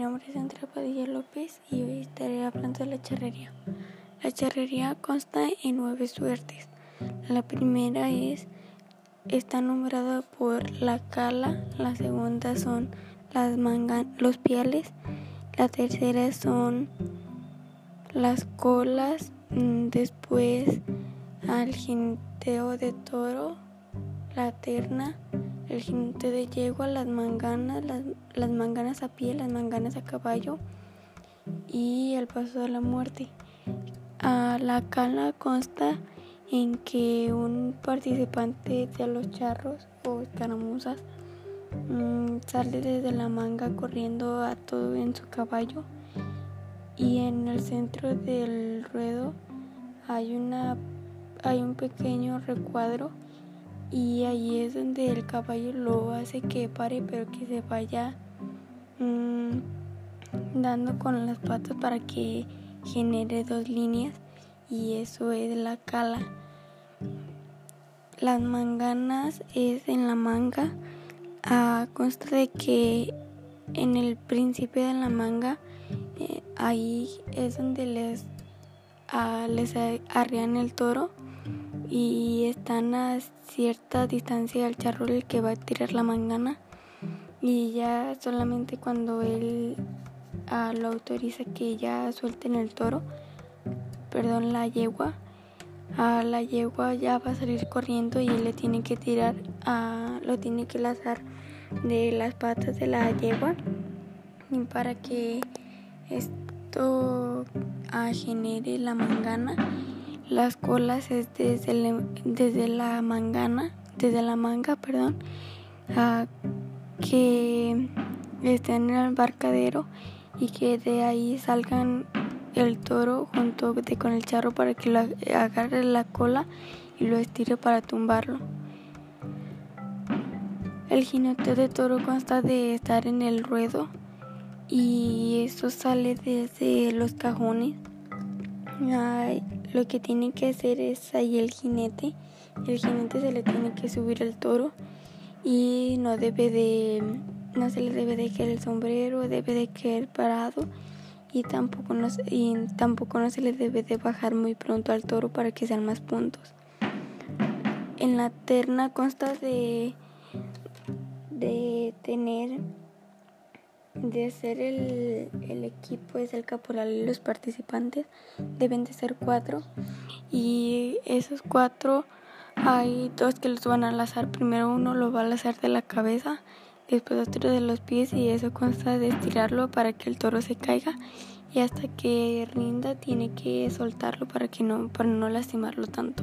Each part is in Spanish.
nombre es Andrea Padilla López y hoy estaré hablando de la charrería. La charrería consta en nueve suertes. La primera es está nombrada por la cala, la segunda son las mangas, los piales, la tercera son las colas, mm, después al jineteo de toro, la terna, el jinete de yegua, las manganas, las, las, manganas a pie, las manganas a caballo y el paso de la muerte. A la cala consta en que un participante de los charros o escaramuzas mmm, sale desde la manga corriendo a todo en su caballo y en el centro del ruedo hay una hay un pequeño recuadro y ahí es donde el caballo lo hace que pare pero que se vaya mmm, dando con las patas para que genere dos líneas y eso es la cala. Las manganas es en la manga. Consta de que en el principio de la manga eh, ahí es donde les, ah, les arrean el toro y están a cierta distancia del charro el que va a tirar la mangana. Y ya solamente cuando él ah, lo autoriza que ya suelten el toro, perdón, la yegua, a la yegua ya va a salir corriendo y él le tiene que tirar, a, lo tiene que lazar de las patas de la yegua para que esto genere la mangana las colas es desde, desde la mangana, desde la manga, perdón, que estén en el embarcadero y que de ahí salgan el toro junto con el charro para que lo agarre la cola y lo estire para tumbarlo. El jinete de toro consta de estar en el ruedo y eso sale desde los cajones. Ay, lo que tiene que hacer es ahí el jinete. El jinete se le tiene que subir el toro y no debe de, no se le debe de caer el sombrero, debe de caer parado y tampoco, no, y tampoco no se le debe de bajar muy pronto al toro para que sean más puntos. En la terna consta de, de tener de ser el, el, equipo es el caporal y los participantes. Deben de ser cuatro. Y esos cuatro hay dos que los van a lazar primero uno lo va a lazar de la cabeza después otro de los pies y eso consta de estirarlo para que el toro se caiga. Y hasta que rinda tiene que soltarlo para que no para no lastimarlo tanto.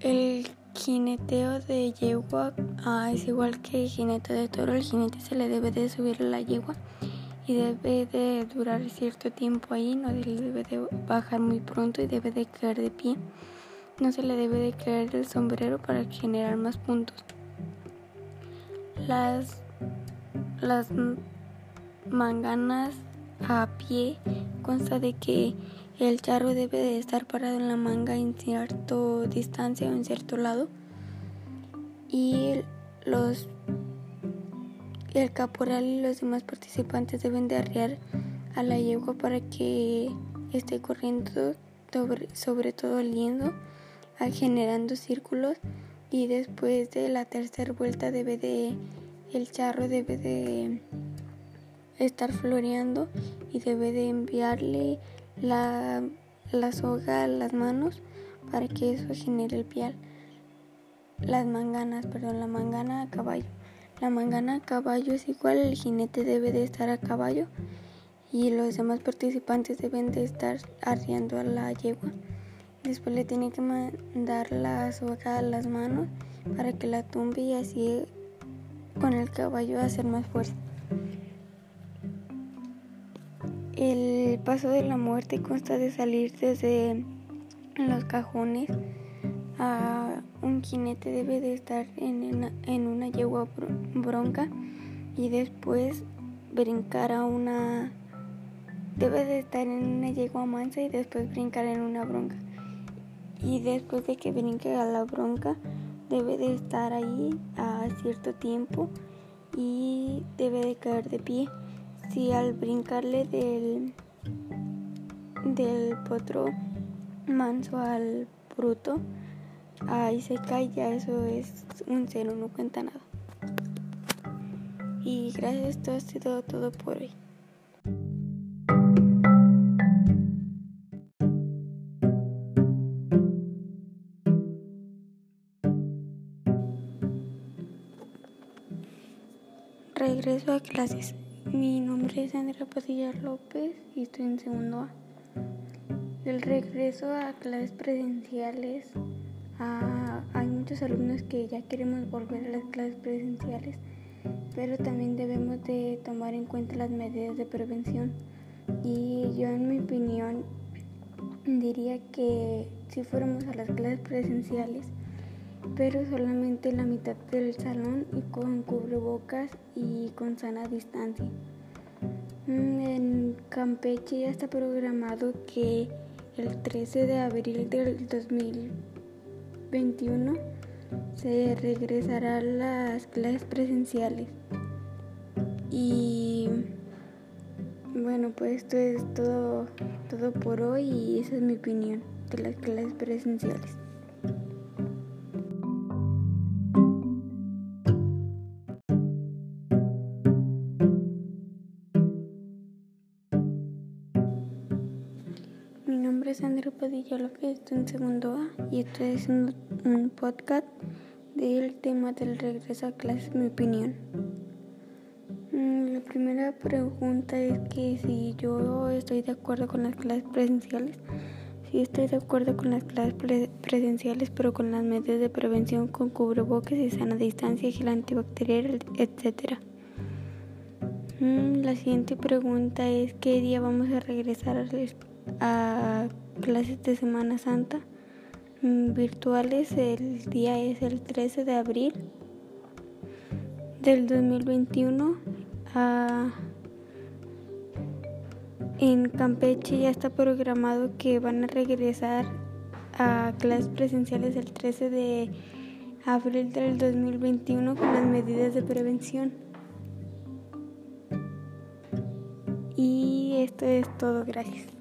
El jineteo de yegua ah, es igual que el jinete de toro. El jinete se le debe de subir la yegua y debe de durar cierto tiempo ahí. No se le debe de bajar muy pronto y debe de caer de pie. No se le debe de caer el sombrero para generar más puntos. Las, las manganas a pie consta de que el charro debe de estar parado en la manga en cierta distancia o en cierto lado. Y los el caporal y los demás participantes deben de arriar a la yegua para que esté corriendo sobre, sobre todo liendo, generando círculos y después de la tercera vuelta debe de el charro debe de estar floreando y debe de enviarle la, la soga a las manos para que eso genere el pial. Las manganas, perdón, la mangana a caballo. La mangana a caballo es igual, el jinete debe de estar a caballo y los demás participantes deben de estar arriando a la yegua. Después le tiene que mandar la soga a las manos para que la tumbe y así con el caballo hacer más fuerza. El paso de la muerte consta de salir desde los cajones. A un jinete debe de estar en una, yegua bronca y después brincar a una... Debe de estar en una yegua mansa y después brincar en una bronca. Y después de que brinque a la bronca, debe de estar ahí a cierto tiempo y debe de caer de pie. Si al brincarle del, del potro manso al bruto, ahí se cae, ya eso es un cero, no cuenta nada. Y gracias, esto ha sido todo por hoy. Regreso a clases. Mi nombre es Andrea Padilla López y estoy en segundo A. El regreso a clases presenciales, hay muchos alumnos que ya queremos volver a las clases presenciales, pero también debemos de tomar en cuenta las medidas de prevención. Y yo en mi opinión diría que si fuéramos a las clases presenciales, pero solamente la mitad del salón y con cubrebocas y con sana distancia. Mm, en Campeche ya está programado que el 13 de abril del 2021 se regresará a las clases presenciales. Y bueno, pues esto es todo, todo por hoy y esa es mi opinión de las clases presenciales. Nombre es Andrea Padilla estoy en segundo A y estoy haciendo un podcast del tema del regreso a clases, mi opinión. Mm, la primera pregunta es que si yo estoy de acuerdo con las clases presenciales. Si estoy de acuerdo con las clases presenciales, pero con las medidas de prevención con cubrebocas y sana distancia, gel antibacterial, etc. Mm, la siguiente pregunta es qué día vamos a regresar al a clases de Semana Santa mm, virtuales. El día es el 13 de abril del 2021. en Campeche ya está programado que van a regresar a clases presenciales el 13 de abril del 2021 con las medidas de prevención. Y esto es todo, gracias.